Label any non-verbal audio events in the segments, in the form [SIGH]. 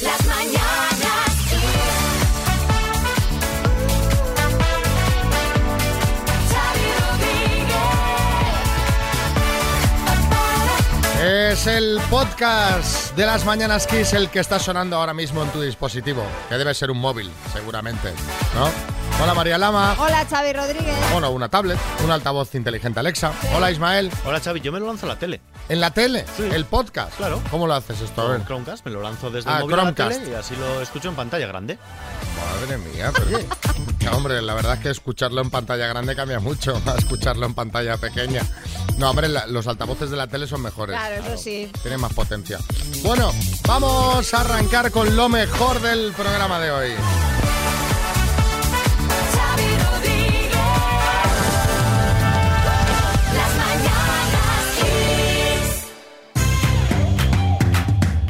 Las mañanas. Es el podcast de las Mañanas Kiss el que está sonando ahora mismo en tu dispositivo, que debe ser un móvil, seguramente, ¿no? Hola María Lama. Hola, Xavi Rodríguez. Bueno, una tablet, un altavoz inteligente Alexa. Hola Ismael. Hola Xavi, yo me lo lanzo a la tele. ¿En la tele? Sí. ¿El podcast? Claro. ¿Cómo lo haces esto? A ver. Chromecast me lo lanzo desde Ah, el móvil a la Chromecast. tele y así lo escucho en pantalla grande. Madre mía, pero... Ya, hombre, la verdad es que escucharlo en pantalla grande cambia mucho [LAUGHS] a escucharlo en pantalla pequeña. No, hombre, la- los altavoces de la tele son mejores. Claro, eso sí. Tienen más potencia. Bueno, vamos a arrancar con lo mejor del programa de hoy. Xavi Rodríguez.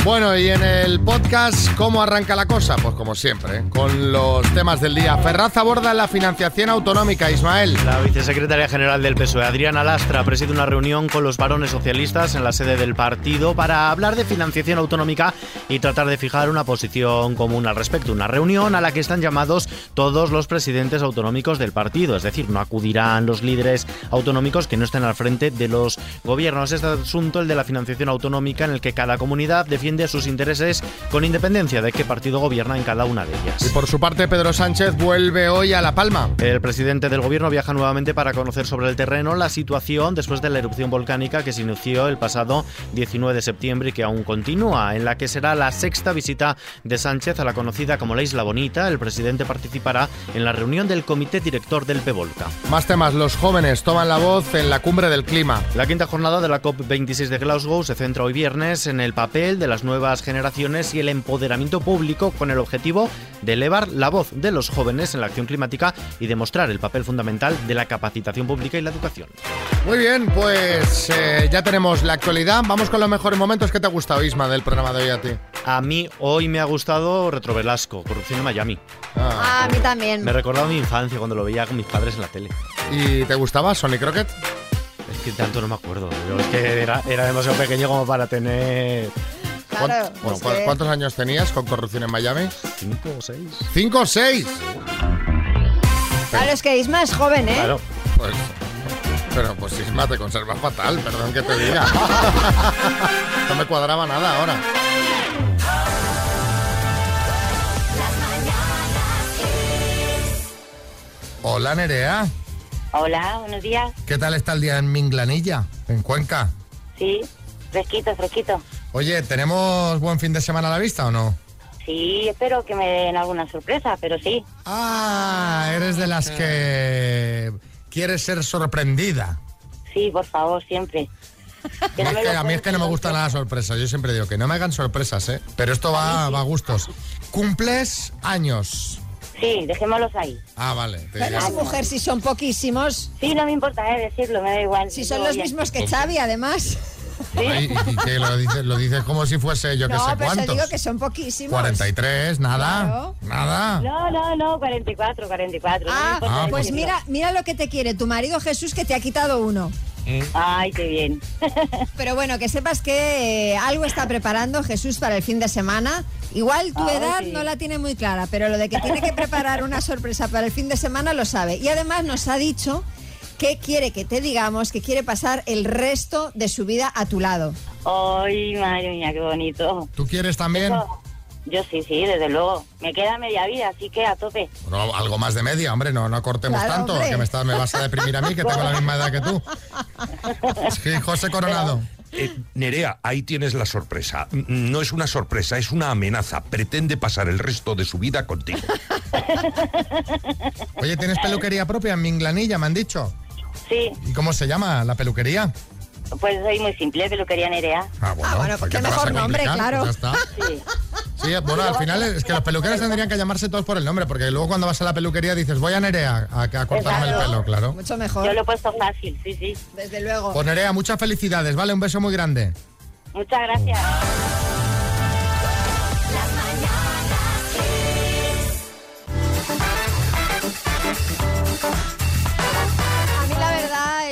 Bueno, y en el podcast, ¿cómo arranca la cosa? Pues como siempre, ¿eh? con los temas del día. Ferraz aborda la financiación autonómica, Ismael. La vicesecretaria general del PSOE, Adriana Lastra, preside una reunión con los varones socialistas en la sede del partido para hablar de financiación autonómica y tratar de fijar una posición común al respecto. Una reunión a la que están llamados todos los presidentes autonómicos del partido, es decir, no acudirán los líderes autonómicos que no estén al frente de los gobiernos. Este asunto, el de la financiación autonómica, en el que cada comunidad defiende sus intereses con independencia de qué partido gobierna en cada una de ellas. Y por su parte, Pedro Sánchez vuelve hoy a La Palma. El presidente del gobierno viaja nuevamente para conocer sobre el terreno la situación después de la erupción volcánica que se inició el pasado 19 de septiembre y que aún continúa, en la que será la sexta visita de Sánchez a la conocida como la Isla Bonita. El presidente participará en la reunión del comité director del PEVOLCA. Más temas, los jóvenes toman la voz en la cumbre del clima. La quinta jornada de la COP26 de Glasgow se centra hoy viernes en el papel de las nuevas generaciones y el empoderamiento público con el objetivo de elevar la voz de los jóvenes en la acción climática y demostrar el papel fundamental de la capacitación pública y la educación. Muy bien, pues eh, ya tenemos la actualidad. Vamos con los mejores momentos. ¿Qué te ha gustado, Isma, del programa de hoy a ti? A mí hoy me ha gustado Retro Velasco, Corrupción en Miami. Ah. Ah, a mí también. Me ha recordado mi infancia cuando lo veía con mis padres en la tele. ¿Y te gustaba Sonic Rocket? Es que tanto no me acuerdo. Yo es que era, era demasiado pequeño como para tener Claro, ¿Cuán- bueno, es ¿cu- que- ¿Cuántos años tenías con corrupción en Miami? cinco o seis. ¿Cinco o seis? Claro, es que Isma es joven, ¿eh? Claro. Pues, pero pues Isma te conserva fatal, perdón que te diga. [LAUGHS] no me cuadraba nada ahora. Hola Nerea, Hola, buenos días. ¿qué tal está el día en Minglanilla, en Cuenca? Sí, fresquito, fresquito. Oye, ¿tenemos buen fin de semana a la vista o no? Sí, espero que me den alguna sorpresa, pero sí. Ah, eres de las que quieres ser sorprendida. Sí, por favor, siempre. Que no Es me que lo a mí es que no me gustan nada las sorpresas. Yo siempre digo que no me hagan sorpresas, ¿eh? Pero esto va, va a gustos. ¿Cumples años? Sí, dejémoslos ahí. Ah, vale. te Pero mujer, si son poquísimos. Sí, no me importa eh, decirlo, me da igual. Si son los mismos que Xavi, además. Ay, y, y que lo dices, lo dices como si fuese yo que No, sé pero te cuántos. digo que son poquísimos. 43, nada. Claro. Nada. No, no, no, 44, 44. no me Ah, importa Ah, pues mira, mira lo que te quiere tu marido Jesús que te ha quitado uno. Ay, qué bien. [LAUGHS] Pero bueno, que sepas que eh, algo está preparando Jesús para el fin de semana. Igual tu Ay, edad sí. no la tiene muy clara, pero lo de que tiene que preparar una sorpresa para el fin de semana lo sabe. Y además nos ha dicho que quiere que te digamos que quiere pasar el resto de su vida a tu lado. Ay, madre mía, qué bonito. ¿Tú quieres también? Eso- Yo sí, sí, desde luego. Me queda media vida, así que a tope. Bueno, algo más de media, hombre, no, no cortemos Claro, tanto, hombre. que me, estás- me vas a deprimir a mí, que tengo la misma edad que tú. [LAUGHS] Sí, José Coronado. Eh, Nerea, ahí tienes la sorpresa. No es una sorpresa, es una amenaza. Pretende pasar el resto de su vida contigo. [LAUGHS] Oye, ¿tienes peluquería propia en Minglanilla, me han dicho? Sí, ¿Y cómo se llama la peluquería? pues soy muy simple, peluquería Nerea. Ah, bueno, Ah, bueno, ¿por qué te vas mejor nombre, complicar? claro. Pues ya está. Sí. Sí, bueno, al final es que los peluqueros tendrían que llamarse todos por el nombre, porque luego cuando vas a la peluquería dices, voy a Nerea a, a cortarme el pelo, claro. Mucho Yo mejor, lo he puesto fácil, sí, sí. desde luego. Pues Nerea, muchas felicidades, ¿vale? Un beso muy grande. Muchas gracias.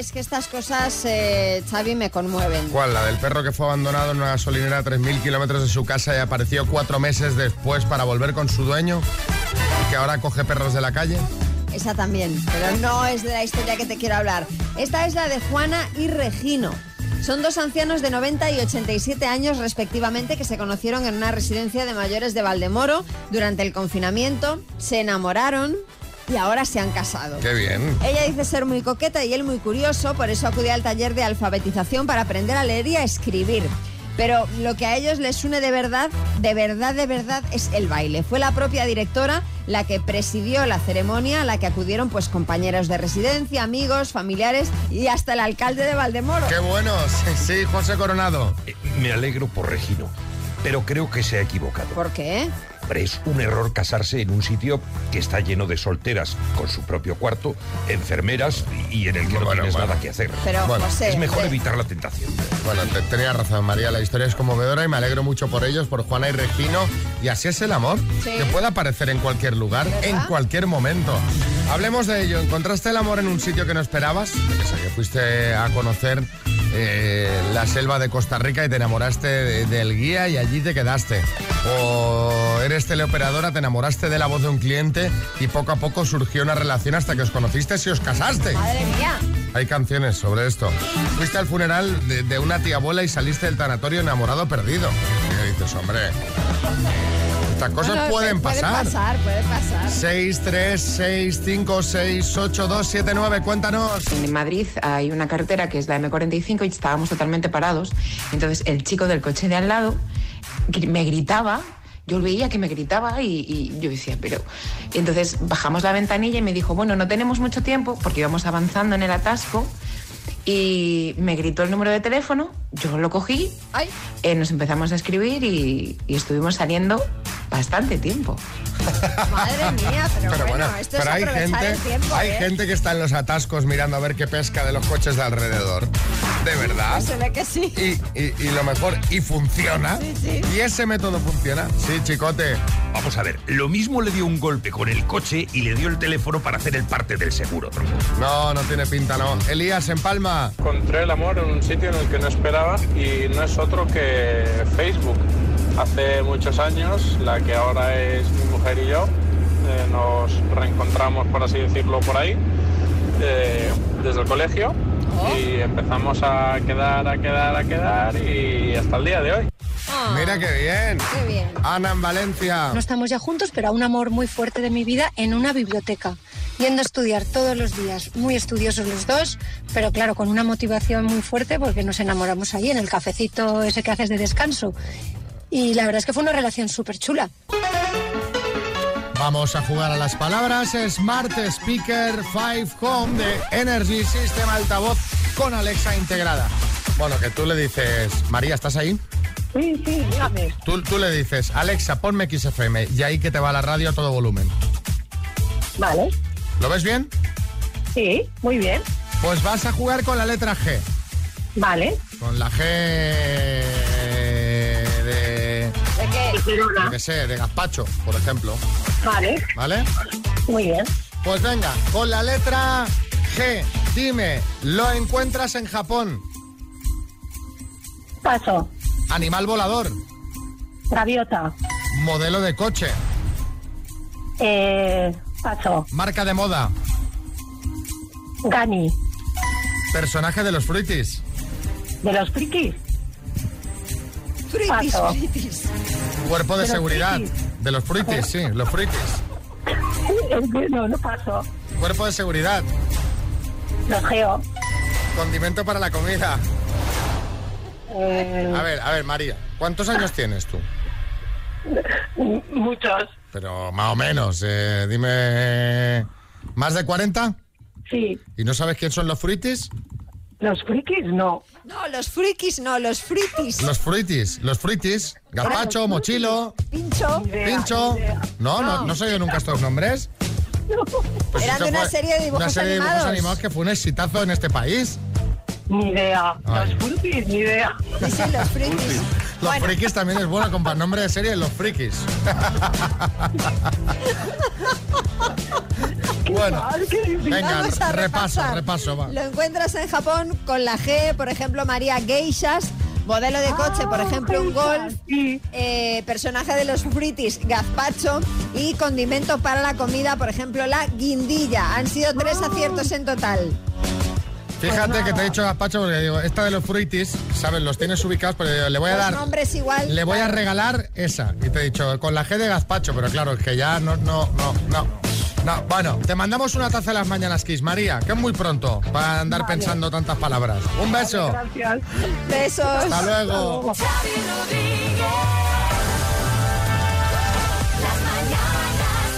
Es que estas cosas, eh, Xavi, me conmueven. ¿Cuál? La del perro que fue abandonado en una gasolinera a 3.000 kilómetros de su casa y apareció cuatro meses después para volver con su dueño, que ahora coge perros de la calle. Esa también, pero no es de la historia que te quiero hablar. Esta es la de Juana y Regino. Son dos ancianos de 90 y 87 años respectivamente que se conocieron en una residencia de mayores de Valdemoro durante el confinamiento, se enamoraron y ahora se han casado. Qué bien. Ella dice ser muy coqueta y él muy curioso, por eso acude al taller de alfabetización para aprender a leer y a escribir. Pero lo que a ellos les une de verdad, de verdad, de verdad, es el baile. Fue la propia directora la que presidió la ceremonia, a la que acudieron pues compañeros de residencia, amigos, familiares y hasta el alcalde de Valdemoro. Qué bueno. Sí, sí, José Coronado. Eh, Me alegro por Regino, pero creo que se ha equivocado. ¿Por qué? Hombre, es un error casarse en un sitio que está lleno de solteras con su propio cuarto, enfermeras y en el que no Bueno, tienes bueno. nada que hacer. Pero Bueno, José, es mejor de- evitar la tentación. Bueno, te, tenía razón, María. La historia es conmovedora y me alegro mucho por ellos, por Juana y Regino. Y así es el amor, Sí. que puede aparecer en cualquier lugar, ¿Verdad? en cualquier momento. Hablemos de ello. ¿Encontraste el amor en un sitio que no esperabas? Sé, que fuiste a conocer eh, la selva de Costa Rica y te enamoraste de- del guía y allí te quedaste. O eres teleoperadora, te enamoraste de la voz de un cliente y poco a poco surgió una relación hasta que os conociste y os casaste. Madre mía. Hay canciones sobre esto. Fuiste al funeral de, de una tía abuela y saliste del tanatorio enamorado perdido. Y dices, hombre, estas cosas Bueno, pueden puede pasar. pasar, puede pasar. 6, 3, 6, 5, 6, 8, 2, 7, 9, cuéntanos. En Madrid hay una carretera que es la M45 y estábamos totalmente parados. Entonces el chico del coche de al lado me gritaba, yo veía que me gritaba y, y yo decía, pero... Y entonces bajamos la ventanilla y me dijo, bueno, no tenemos mucho tiempo porque íbamos avanzando en el atasco y me gritó el número de teléfono, yo lo cogí, Ay, eh, nos empezamos a escribir y, y estuvimos saliendo bastante tiempo. madre mía, pero, Pero bueno, bueno, esto pero es hay gente, el tiempo, hay ¿eh? gente que está en los atascos mirando a ver qué pesca de los coches de alrededor. De verdad. Se ve que sí. Y, y- y lo mejor, y funciona. Sí, sí. Y ese método funciona. Sí, chicote. Vamos a ver, lo mismo le dio un golpe con el coche y le dio el teléfono para hacer el parte del seguro. No, no tiene pinta, no. Elías, en Palma. Encontré el amor en un sitio en el que no esperaba y no es otro que Facebook. Hace muchos años, la que ahora es mi mujer y yo, eh, nos reencontramos, por así decirlo, por ahí, eh, desde el colegio y empezamos a quedar, a quedar, a quedar y hasta el día de hoy. Ah, Mira qué bien. Qué bien. Ana en Valencia. No estamos ya juntos, pero a un amor muy fuerte de mi vida en una biblioteca, yendo a estudiar todos los días, muy estudiosos los dos, pero claro, con una motivación muy fuerte porque nos enamoramos ahí en el cafecito ese que haces de descanso. Y la verdad es que fue una relación súper chula. Vamos a jugar a las palabras Smart Speaker 5 Home de Energy System Altavoz con Alexa integrada. Bueno, que tú le dices, María, ¿estás ahí? Sí, sí, dígame. Tú, tú le dices, Alexa, ponme XFM y ahí que te va la radio a todo volumen. Vale. ¿Lo ves bien? Sí, muy bien. Pues vas a jugar con la letra G. Vale. Con la G de... ¿De qué? Girona. qué sé, de gazpacho, por ejemplo. Vale. ¿Vale? Muy bien. Pues venga, con la letra G, dime, ¿lo encuentras en Japón? Paso. Animal volador, Gaviota. modelo de coche, Eh, paso. marca de moda, Gani. personaje de los fruitis, De los frikis. Fruitis, Paso. fruitis. cuerpo de seguridad, de los fruitis, sí, los fruitis, [LAUGHS] no, no paso. cuerpo de seguridad, Los geo. condimento para la comida. Eh, A ver, a ver, María, ¿cuántos años tienes tú? muchos. Pero más o menos, eh, dime, ¿más de 40? Sí. ¿Y no sabes quién son los fruitis? Los frikis no. No, los frikis no, los fritis. Los fruitis, los fruitis, gazpacho, mochilo, Pincho. Idea, pincho. idea. No, no, no, he oído nunca estos nombres. Pues Eran de una serie de dibujos Una serie de dibujos animados. animados que fue un exitazo en este país. Ni idea. Ay. Los frikis, ni idea. Sí, sí, los fritis. Los Bueno. frikis también es bueno, con nombre de serie, los frikis. [LAUGHS] bueno, venga, repaso, repasar. repaso, va. Lo encuentras en Japón con la G, por ejemplo, María Geishas, modelo de coche, por ejemplo, un Golf, eh, personaje de los fritis, gazpacho y condimento para la comida, por ejemplo, la guindilla. Han sido tres aciertos en total. Fíjate que te he dicho gazpacho porque digo, esta de los fruitis, ¿sabes? Los tienes ubicados, pero digo, le voy a Los dar... nombres igual. Le voy a regalar esa. Y te he dicho, con la G de gazpacho, pero claro, es que ya no, no, no, no. No, bueno, te mandamos una taza de las mañanas, Kiss María, que es muy pronto para andar pensando tantas palabras. Un beso. Gracias. Besos. Hasta luego. Mañanas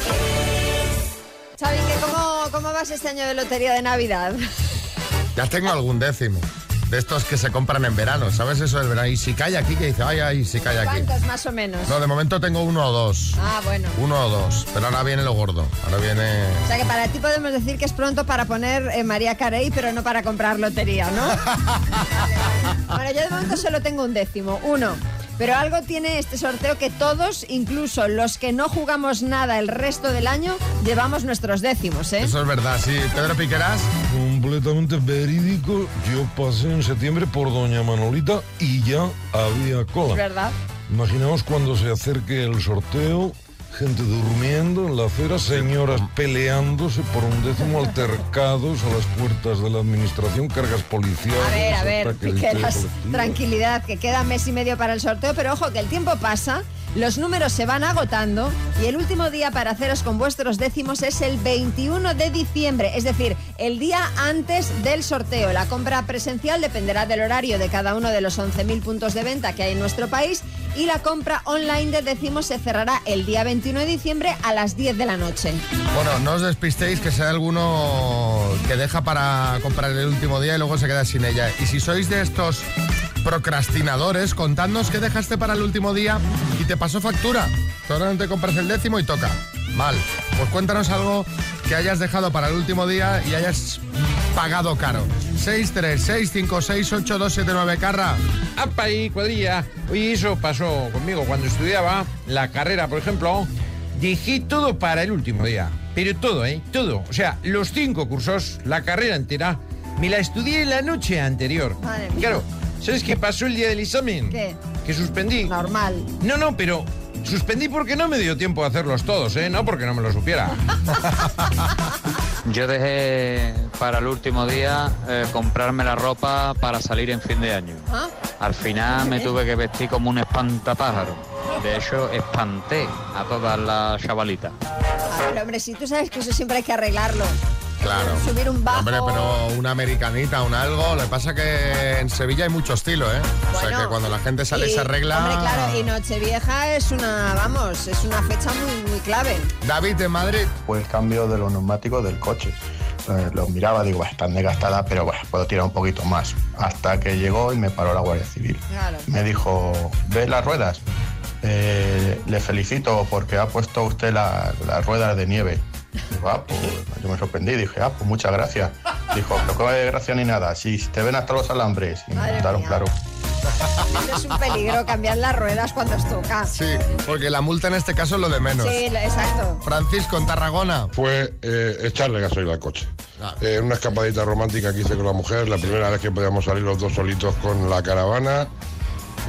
Kiss. Xavi, ¿qué ¿cómo, ¿cómo vas este año de lotería de Navidad? Ya tengo algún décimo. De estos que se compran en verano, ¿sabes eso del verano? Y si cae aquí, que dice, ay, ay, si cae aquí. ¿Cuántos más o menos? No, de momento tengo uno o dos. Ah, bueno. Uno o dos. Pero ahora viene lo gordo. Ahora viene. O sea que para ti podemos decir que es pronto para poner eh, María Carey, pero no para comprar lotería, ¿no? [LAUGHS] Bueno, yo de momento solo tengo un décimo, uno. Pero algo tiene este sorteo que todos, incluso los que no jugamos nada el resto del año, llevamos nuestros décimos, ¿eh? Eso es verdad, sí. Pedro Piqueras. Completamente verídico. Yo pasé en septiembre por Doña Manolita y ya había cola. verdad. Imaginaos cuando se acerque el sorteo, gente durmiendo en la acera, señoras peleándose por un décimo, altercados a las puertas de la administración, cargas policiales. A ver, a ver, Piqueras, tranquilidad, que queda mes y medio para el sorteo, pero ojo que el tiempo pasa, los números se van agotando y el último día para haceros con vuestros décimos es el 21 de diciembre, es decir, el día antes del sorteo. La compra presencial dependerá del horario de cada uno de los 11.000 puntos de venta que hay en nuestro país y la compra online de décimos se cerrará el día 21 de diciembre a las 10 de la noche. Bueno, no os despistéis que sea alguno que deja para comprar el último día y luego se queda sin ella. Y si sois de estos procrastinadores, contadnos qué dejaste para el último día y te pasó factura. Ahora no te compras el décimo y toca. Mal. Pues cuéntanos algo que hayas dejado para el último día y hayas pagado caro. 636568279 Carra. ¡Apa ahí, cuadrilla! Oye, eso pasó conmigo cuando estudiaba la carrera, por ejemplo. Dejé todo para el último día. Pero todo, ¿eh? Todo. O sea, los cinco cursos, la carrera entera, me la estudié la noche anterior. Madre mía. Claro, ¿sabes qué pasó el día del examen? ¿Qué? Que suspendí. Normal. No, no, pero suspendí porque no me dio tiempo a hacerlos todos, ¿eh? No porque no me lo supiera. [LAUGHS] Yo dejé para el último día eh, comprarme la ropa para salir en fin de año. ¿Ah? Al final me tuve que vestir como un espantapájaro. De hecho, espanté a todas las chavalitas. Pero hombre, si tú sabes que eso siempre hay que arreglarlo. Claro. Subir un bajo. Hombre, pero una americanita, un algo. Lo que pasa que en Sevilla hay mucho estilo, ¿eh? o sea que cuando la gente sale y, se arregla. Hombre, claro, y Nochevieja es una, vamos, es una fecha muy, muy clave. David de Madrid. Fue el cambio de los neumáticos del coche. Eh, los miraba, digo, "Bah, están desgastadas, pero bueno, puedo tirar un poquito más. Hasta que llegó y me paró la Guardia Civil. Claro. Me dijo, ¿ves las ruedas? Eh, le felicito porque ha puesto usted la- las ruedas de nieve. Digo, ah, pues, yo me sorprendí, dije, ah, pues muchas gracias. Dijo, pero que de gracia ni nada, si te ven hasta los alambres. Y me mía. claro. Es un peligro, cambiar las ruedas cuando os toca. Sí, porque la multa en este caso es lo de menos. Sí, exacto. Francisco en Tarragona. Fue eh, echarle gasolina al coche. Eh, una escapadita romántica que hice con la mujer, la primera vez que podíamos salir los dos solitos con la caravana.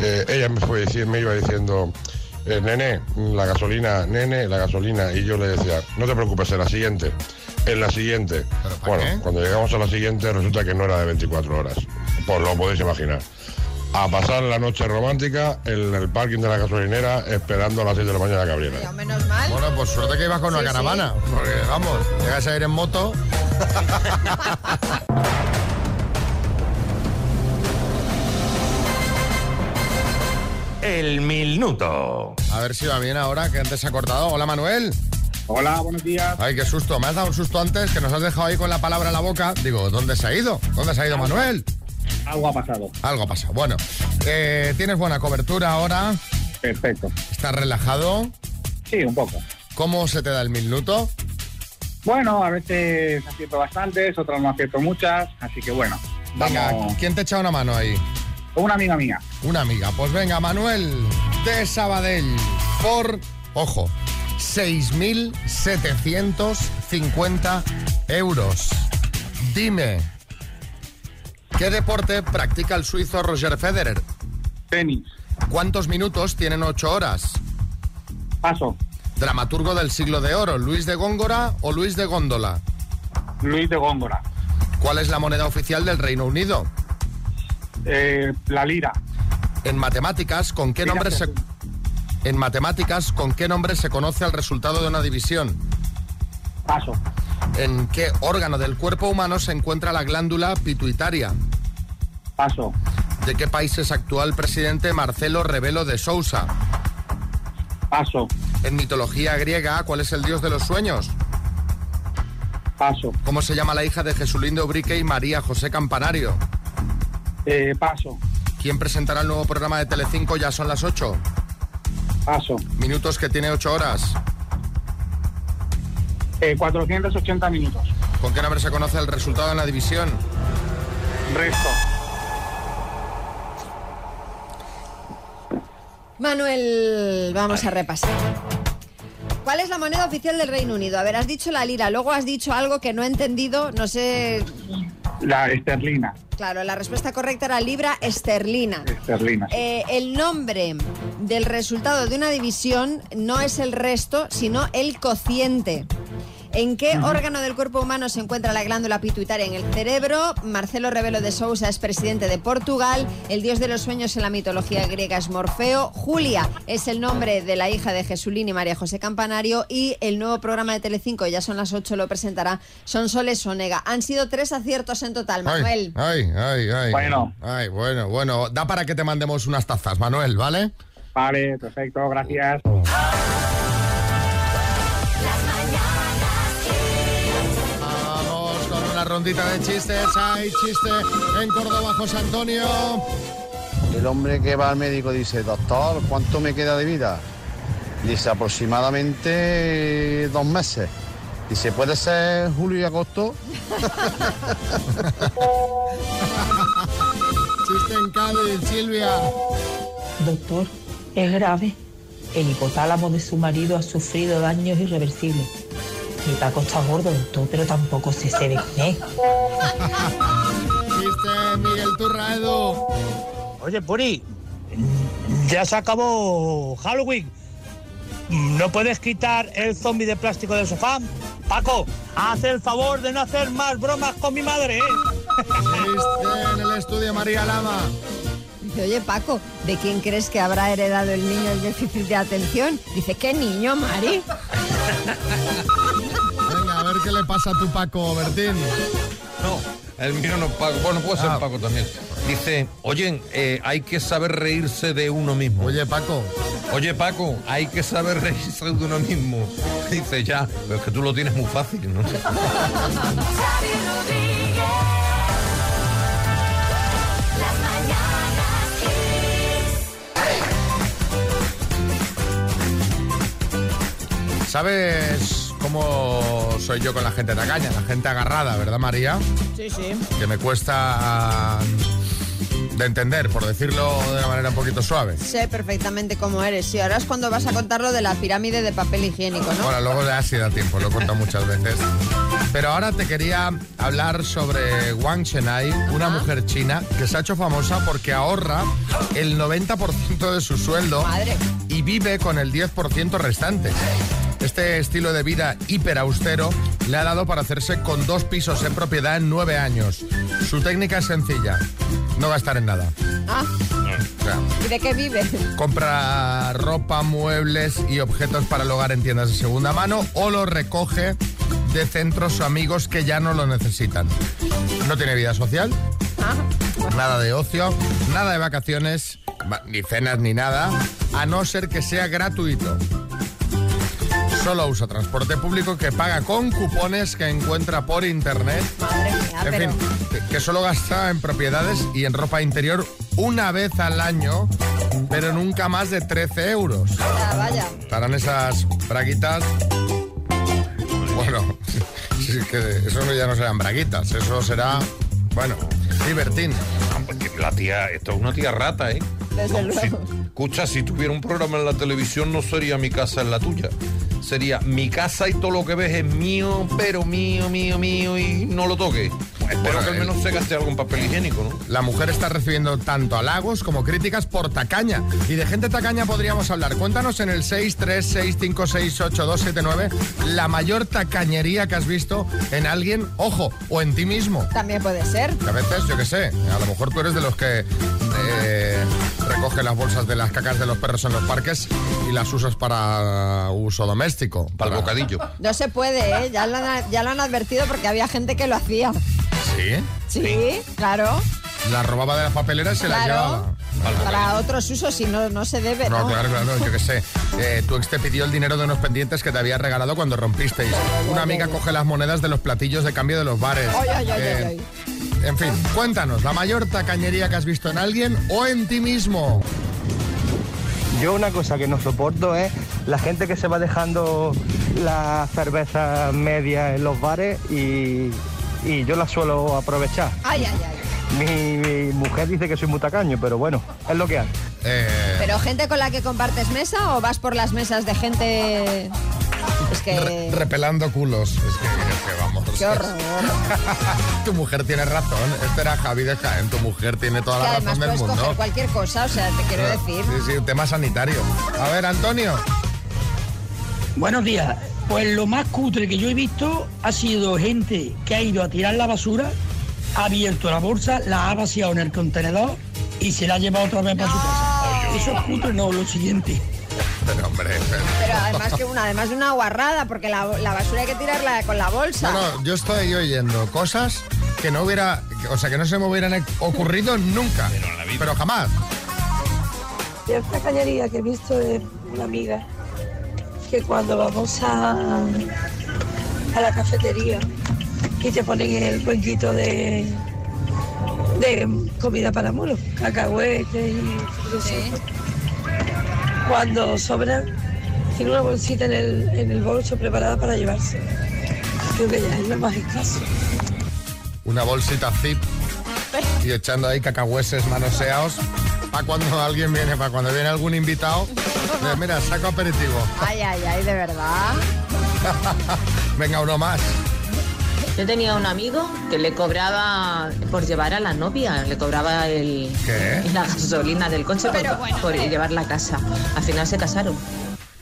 Eh, ella me, fue, me iba diciendo, eh, nene, la gasolina, nene, la gasolina. Y yo le decía, no te preocupes, en la siguiente. En la siguiente. Bueno, cuando llegamos a la siguiente resulta que no era de 24 horas. Pues lo podéis imaginar. A pasar la noche romántica en el parking de la gasolinera esperando a las 6 de la mañana que abriera. Menos mal. Bueno, pues suerte que ibas con Sí, una caravana. Porque vamos, llegas a ir en moto. [LAUGHS] El minuto. A ver si va bien ahora, que antes se ha cortado. Hola, Manuel. Hola, buenos días. Ay, qué susto. Me has dado un susto antes que nos has dejado ahí con la palabra en la boca. Digo, ¿dónde se ha ido? ¿Dónde se ha ido Manuel? Algo ha pasado. Algo ha pasado. Bueno, eh, tienes buena cobertura ahora. Perfecto. ¿Estás relajado? Sí, un poco. ¿Cómo se te da el minuto? Bueno, a veces acierto bastantes, otras no acierto muchas, así que bueno. Venga, Vamos. ¿quién te echa una mano ahí? Una amiga mía. Una amiga. Pues venga, Manuel de Sabadell, por, ojo, 6.750 euros. Dime, ¿qué deporte practica el suizo Roger Federer? Tenis. ¿Cuántos minutos tienen ocho horas? Paso. Dramaturgo del siglo de oro, Luis de Góngora o Luis de Góndola. Luis de Góngora. ¿Cuál es la moneda oficial del Reino Unido? Eh, la lira. En matemáticas, ¿con qué nombre se En matemáticas, ¿con qué nombre se conoce el resultado de una división? Paso. ¿En qué órgano del cuerpo humano se encuentra la glándula pituitaria? Paso. ¿De qué país es actual presidente Marcelo Rebelo de Sousa? Paso. En mitología griega, ¿cuál es el dios de los sueños? Paso. ¿Cómo se llama la hija de Jesulindo Ubrique y María José Campanario? Eh, paso. ¿Quién presentará el nuevo programa de Telecinco? Ya son las 8. Paso. Minutos que tiene 8 horas. Eh, 480 minutos. ¿Con qué nombre se conoce el resultado en la división? Resto. Manuel, vamos a repasar. ¿Cuál es la moneda oficial del Reino Unido? A ver, has dicho la lira, luego has dicho algo que no he entendido, no sé. La esterlina. Claro, la respuesta correcta era libra esterlina. Esterlina. Eh, el nombre del resultado de una división no es el resto, sino el cociente. ¿En qué órgano del cuerpo humano se encuentra la glándula pituitaria en el cerebro? Marcelo Rebelo de Sousa es presidente de Portugal. El dios de los sueños en la mitología griega es Morfeo. Julia es el nombre de la hija de Jesulín y María José Campanario. Y el nuevo programa de Telecinco, ya son las 8, lo presentará Sonsoles Onega. Han sido tres aciertos en total, Manuel. Ay, ay, ay. Bueno. Ay, bueno, bueno. Da para que te mandemos unas tazas, Manuel, ¿vale? Vale, perfecto, gracias. Rondita de chistes. Hay chiste en Córdoba, José Antonio. El hombre que va al médico dice, doctor, ¿cuánto me queda de vida? Dice, aproximadamente dos meses. Dice, ¿puede ser julio y agosto? [LAUGHS] Chiste en Cádiz, Silvia. Doctor, es grave. El hipotálamo de su marido ha sufrido daños irreversibles. Mi Paco está gordo, doctor, pero tampoco se se ve. Chiste, Miguel Turraedo. Oye, Puri, ya se acabó Halloween. ¿No puedes quitar el zombie de plástico del sofá? Paco, haz el favor de no hacer más bromas con mi madre, ¿eh? Chiste en el estudio, María Lama. Dice, oye Paco, ¿de quién crees que habrá heredado el niño el déficit de atención? Dice, ¿qué niño, Mari? [LAUGHS] Venga, a ver qué le pasa a tu Paco, Bertín. No, el mío no Paco. Bueno, puede ser Ah. Paco también. Dice, oye, eh, hay que saber reírse de uno mismo. Oye, Paco. Oye, Paco, hay que saber reírse de uno mismo. [LAUGHS] Dice, ya, pero es que tú lo tienes muy fácil, ¿no? [LAUGHS] ¿Sabes cómo soy yo con la gente tacaña? La gente agarrada, ¿verdad, María? Sí, sí. Que me cuesta de entender, por decirlo de una manera un poquito suave. Sé perfectamente cómo eres. Sí, ahora es cuando vas a contar lo de la pirámide de papel higiénico, ¿no? Bueno, luego ya sí da tiempo, lo he contado muchas veces. Pero ahora te quería hablar sobre Wang Chenai, una mujer china que se ha hecho famosa porque ahorra el 90% de su sueldo Madre. y vive con el 10% restante. Este estilo de vida hiper austero le ha dado para hacerse con dos pisos en propiedad en nueve años. Su técnica es sencilla, no gastar en nada. Ah, ¿y de qué vive? compra ropa, muebles y objetos para el hogar en tiendas de segunda mano o lo recoge de centros o amigos que ya no lo necesitan. No tiene vida social, nada de ocio, nada de vacaciones, va- ni cenas ni nada, a no ser que sea gratuito. Solo usa transporte público que paga con cupones que encuentra por internet. Madre mía, En pero... fin, que- solo gasta en propiedades y en ropa interior una vez al año, pero nunca más de 13 euros. Vaya. Estarán esas braguitas. Bueno, [LAUGHS] sí, que eso ya no serán braguitas, eso será. Bueno, divertín. Porque la tía, esto es una tía rata, ¿eh? Desde No, si- luego. escucha, si tuviera un programa en la televisión no sería mi casa es la tuya. Sería mi casa y todo lo que ves es mío, pero mío, mío, mío y no lo toques. Pues espero que al menos se gaste algo en papel higiénico, ¿no? La mujer está recibiendo tanto halagos como críticas por tacaña. Y de gente tacaña podríamos hablar. Cuéntanos en el 636568279 la mayor tacañería que has visto en alguien, ojo, o en ti mismo. También puede ser. Que a veces, yo qué sé, a lo mejor tú eres de los que eh, recoge las bolsas de las cacas de los perros en los parques y las usas para uso doméstico. Para el bocadillo. No se puede, ¿eh? Ya lo, han, ya lo han advertido porque había gente que lo hacía. ¿Sí? Sí, claro. La robaba de las papeleras y se Claro. llevaba. Para otros usos, si no, no se debe, ¿no? No, claro, claro, yo qué sé. Eh, tu ex te pidió el dinero de unos pendientes que te había regalado cuando rompisteis. Una amiga coge las monedas de los platillos de cambio de los bares. Ay, ay, ay, Eh, ay, ay. En fin, cuéntanos, la mayor tacañería que has visto en alguien o en ti mismo. Yo una cosa que no soporto es la gente que se va dejando la cerveza media en los bares y, y yo la suelo aprovechar. Ay, ay, ay. Mi, mi mujer dice que soy muy tacaño, pero bueno, es lo que hay. ¿Pero gente con la que compartes mesa o vas por las mesas de gente...? Repelando culos. Es que, es que vamos. ¡Qué horror! [LAUGHS] Tu mujer tiene razón. Este era Javi de Jaén. Tu mujer tiene toda que la razón del mundo. coger cualquier cosa, o sea, te quiero decir. Sí, sí, un tema sanitario. A ver, Antonio. Buenos días. Pues lo más cutre que yo he visto ha sido gente que ha ido a tirar la basura, ha abierto la bolsa, la ha vaciado en el contenedor y se la ha llevado otra vez para su casa. Eso es cutre, no, lo siguiente. Pero hombre, pero- Pero además que una, además de una guarrada, porque la, la basura hay que tirarla con la bolsa. No, no, yo estoy oyendo cosas que no hubiera, o sea, que no se me hubieran ocurrido nunca. [LAUGHS] Pero, jamás. Y esta cañería que he visto de una amiga, que cuando vamos a, a la cafetería y te ponen el cuenquito de, de comida para moros, cacahuetes y Cuando sobran, tiene una bolsita en el, en el bolso preparada para llevarse. Creo que ya es lo más escaso. Una bolsita zip y echando ahí cacahueses manoseados para cuando alguien viene, para cuando viene algún invitado. mira, saco aperitivo. Ay, ay, ay, de verdad. [LAUGHS] Venga, uno más. Yo tenía un amigo que le cobraba por llevar a la novia, le cobraba el, ¿Qué? la gasolina del coche por, por llevarla a casa. Al final se casaron.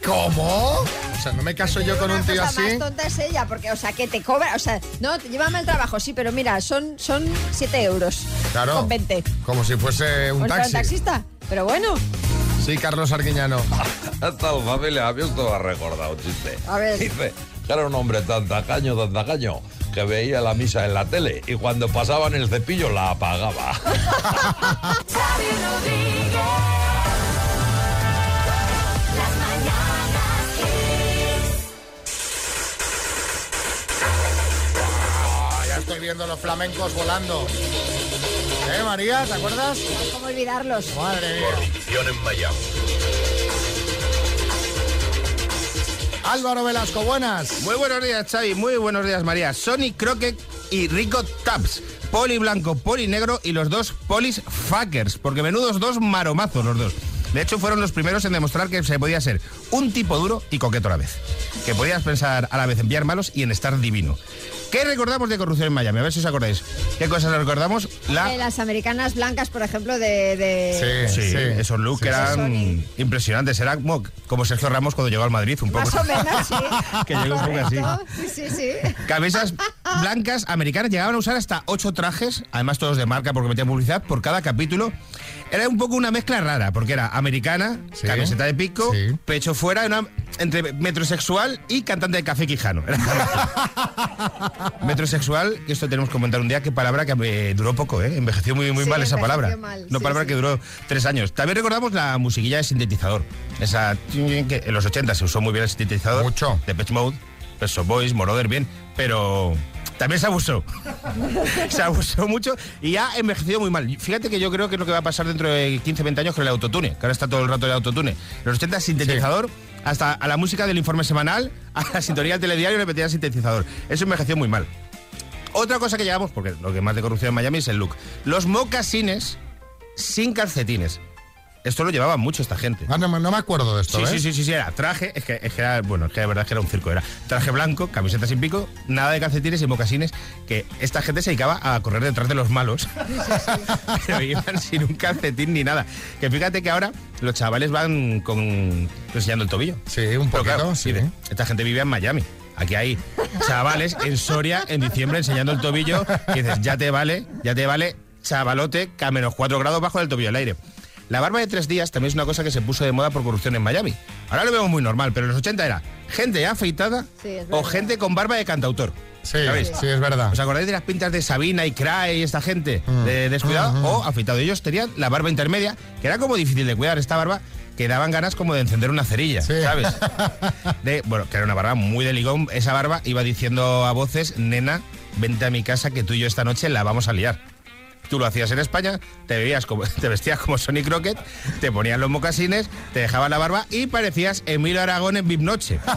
¿Cómo? O sea, no me caso yo con un tío cosa así. más tonta es ella, porque, o sea, que te cobra, o sea, no, te- llévame al trabajo, sí, pero mira, son, son 7 euros. Claro. Con 20. Como si fuese un ¿O sea, taxi. taxista? Pero bueno, Sí, Carlos Arguiñano. [LAUGHS] Hasta la familia, a mí esto me ha recordado un chiste. A ver. Dice que era un hombre tan tacaño, tan tacaño, que veía la misa en la tele y cuando pasaban el cepillo la apagaba. Ah, ya estoy viendo los flamencos volando. ¿Eh, María? ¿Te acuerdas? ¿cómo olvidarlos? Madre mía. Corrupción en Miami. Álvaro Velasco, buenas. Muy buenos días, Xavi. Muy buenos días, María. Sonic Crockett y Rico Taps. Poli blanco, poli negro y los dos polis fuckers. Porque menudos dos maromazos los dos. De hecho, fueron los primeros en demostrar que se podía ser un tipo duro y coqueto a la vez. Que podías pensar a la vez en pillar malos y en estar divino. ¿Qué recordamos de corrupción en Miami? A ver si os acordáis. ¿Qué cosas recordamos? La las americanas blancas, por ejemplo, de... de- Sí, esos looks Sí, que sí. eran impresionantes. Era como, como Sergio Ramos cuando llegó al Madrid, un poco. Más o menos, sí. [LAUGHS] que llegó un poco así. Sí, sí, sí. Camisas blancas americanas llegaban a usar hasta ocho trajes, además todos de marca porque metían publicidad por cada capítulo. Era un poco una mezcla rara, porque era americana, camiseta de pico, pecho fuera, una- entre metrosexual y cantante de café quijano. [LAUGHS] Metrosexual, que esto tenemos que comentar un día, qué palabra que eh, duró poco, ¿eh? envejeció muy, muy Sí, mal esa palabra. mal, Una sí, palabra sí. que duró tres años. También recordamos la musiquilla de sintetizador. Esa que en los 80 se usó muy bien el sintetizador. Mucho. De Pitch Mode, Pet Shop Boys, Moroder bien, pero también se abusó. se abusó mucho y ha envejecido muy mal. Fíjate que yo creo que es lo que va a pasar dentro de 15, 20 años con el autotune, que ahora está todo el rato el autotune. Los 80 sintetizador, hasta a la música del informe semanal, a la sintonía del telediario le metían sintetizador. Eso envejeció muy mal. Otra cosa que llevamos, porque lo que más de corrupción en Miami es el look. Los mocasines sin calcetines. Esto lo llevaba mucho esta gente. Ah, no, me- no me acuerdo de esto, Sí, ¿eh? sí, sí, sí, sí, era traje, es que, es que era, bueno, es que la verdad es que era un circo, era traje blanco, camiseta sin pico, nada de calcetines y mocasines, que esta gente se dedicaba a correr detrás de los malos, pero [LAUGHS] iban sin un calcetín ni nada. Que fíjate que ahora los chavales van con enseñando el tobillo. Sí, un poquito, claro, sí. esta gente vive en Miami. Aquí hay chavales en Soria en diciembre enseñando el tobillo y dices, ya te vale, ya te vale, chavalote, que a menos 4 grados bajo del tobillo del aire. La barba de tres días también es una cosa que se puso de moda por corrupción en Miami. Ahora lo vemos muy normal, pero en los 80 era gente afeitada Sí, o gente con barba de cantautor. Sí, ¿Sabéis? sí, es verdad. ¿Os acordáis de las pintas de Sabina y Crae y esta gente Mm. de descuidado? Mm, mm. O afeitado. Ellos tenían la barba intermedia, que era como difícil de cuidar esta barba, que daban ganas como de encender una cerilla, ¿sabes? [LAUGHS] De, bueno, que era una barba muy de ligón. Esa barba iba diciendo a voces, nena, vente a mi casa que tú y yo esta noche la vamos a liar. Tú lo hacías en España, te, [LAUGHS] vestías como Sonny Crockett, te ponían los mocasines, te dejaban la barba y parecías Emilio Aragón en VIP Noche. [LAUGHS]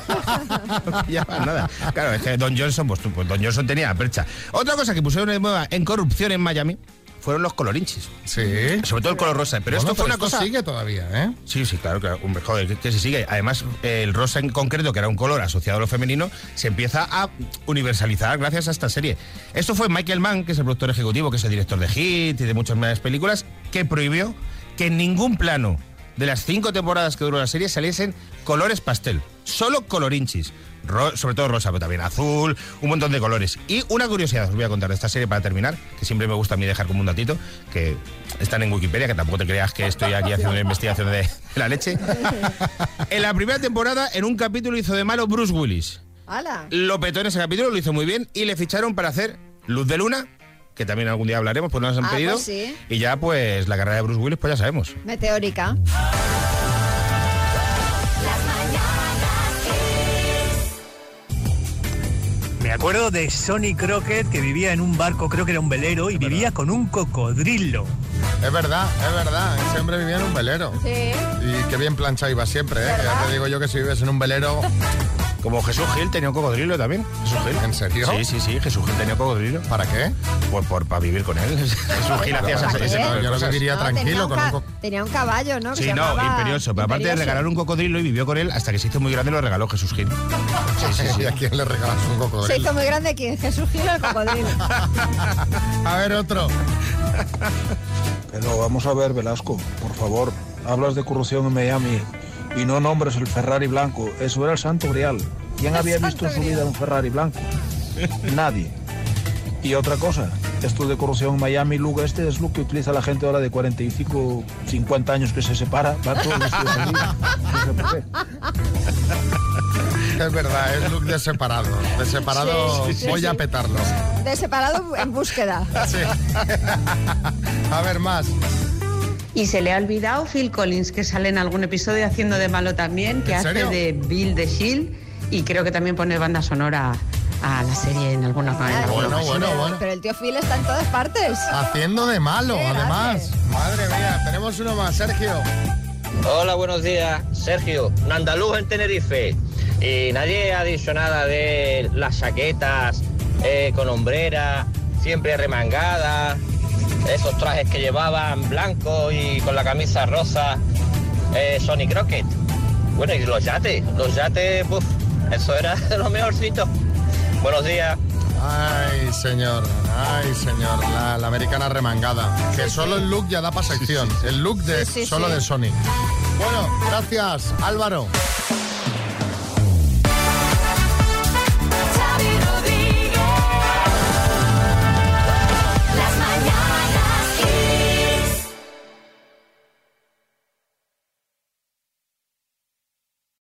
No pillabas nada. Claro, es que Don Johnson, pues, pues Don Johnson tenía la percha. Otra cosa que pusieron de moda en corrupción en Miami fueron los colorinchis. Sí. Sobre todo el color rosa. Pero Bueno, esto fue una esto cosa. sigue todavía, ¿eh? Sí, sí, claro, claro. Hombre, joder, que, se sigue. Además, el rosa en concreto, que era un color asociado a lo femenino, se empieza a universalizar gracias a esta serie. Esto fue Michael Mann, que es el productor ejecutivo, que es el director de Hit y de muchas más películas, que prohibió que en ningún plano de las cinco temporadas que duró la serie saliesen colores pastel. Solo colorinchis. Ro- sobre todo rosa, pero también azul, un montón de colores. Y una curiosidad os voy a contar de esta serie para terminar, que siempre me gusta a mí dejar como un datito, que están en Wikipedia, que tampoco te creas que estoy aquí haciendo una investigación de, de la leche. [LAUGHS] En la primera temporada, en un capítulo hizo de malo Bruce Willis. ¡Hala! Lo petó en ese capítulo, lo hizo muy bien y le ficharon para hacer Luz de Luna, que también algún día hablaremos, pues nos han Ah, pedido. pues sí. Y ya, pues, la carrera de Bruce Willis, pues ya sabemos. Meteórica. Acuerdo de Sonny Crockett que vivía en un barco, creo que era un velero, y vivía con un cocodrilo. Es verdad, es verdad. Ese hombre vivía en un velero. Sí. Y qué bien plancha iba siempre, ¿eh? Ya te digo yo que si vives en un velero... [LAUGHS] Como Jesús Gil tenía un cocodrilo también. Jesús Gil. ¿En serio? Sí, sí, sí, Jesús Gil tenía un cocodrilo. ¿Para qué? Pues por, para vivir con él. [LAUGHS] Jesús Gil hacía esas, ¿para ese Yo no viviría No, tenía, tranquilo un con un... tenía un caballo, ¿no? Que Sí, se no, imperioso. Pero aparte de regalar un cocodrilo y vivió con él hasta que se hizo muy grande lo regaló Jesús Gil. Sí, sí, sí. [LAUGHS] ¿Y a quién le regalas un Se cocodrilo? hizo muy grande aquí, Jesús Gil el cocodrilo. A ver, otro. Pero vamos a ver, Velasco, por favor, hablas de corrupción en Miami y no nombres el Ferrari blanco. Eso era el santo grial. ¿Quién había visto en su vida un Ferrari blanco? Nadie. Y otra cosa, esto de corrupción en Miami, Luke, este es lo que utiliza la gente ahora de 45, 50 años que se separa. Va todos vestidos así. No sé por qué. Es verdad, es look de separado. De separado Sí, sí, sí, voy a petarlo. De separado en búsqueda. [LAUGHS] Sí. A ver, más. Y se le ha olvidado Phil Collins, que sale en algún episodio haciendo de malo también, que ¿En hace serio? de Bill de Shield y creo que también pone banda sonora a la serie en alguna en alguna Bueno, bueno, bueno. Pero el tío Phil está en todas partes. Haciendo de malo, Qué además. Madre mía, tenemos uno más, Sergio. Hola, buenos días. Sergio, un andaluz en Tenerife. Y nadie ha dicho nada de las chaquetas eh, con hombrera, siempre remangadas, esos trajes que llevaban blanco y con la camisa rosa, eh, Sonny Crockett. Bueno, y los yates, los yates, eso era [LAUGHS] lo mejorcito. Buenos días. Ay, señor, ay, señor, la, la americana remangada. Que solo el look ya da para sección. El look de Sí, sí, solo sí. de Sony. Bueno, gracias, Álvaro.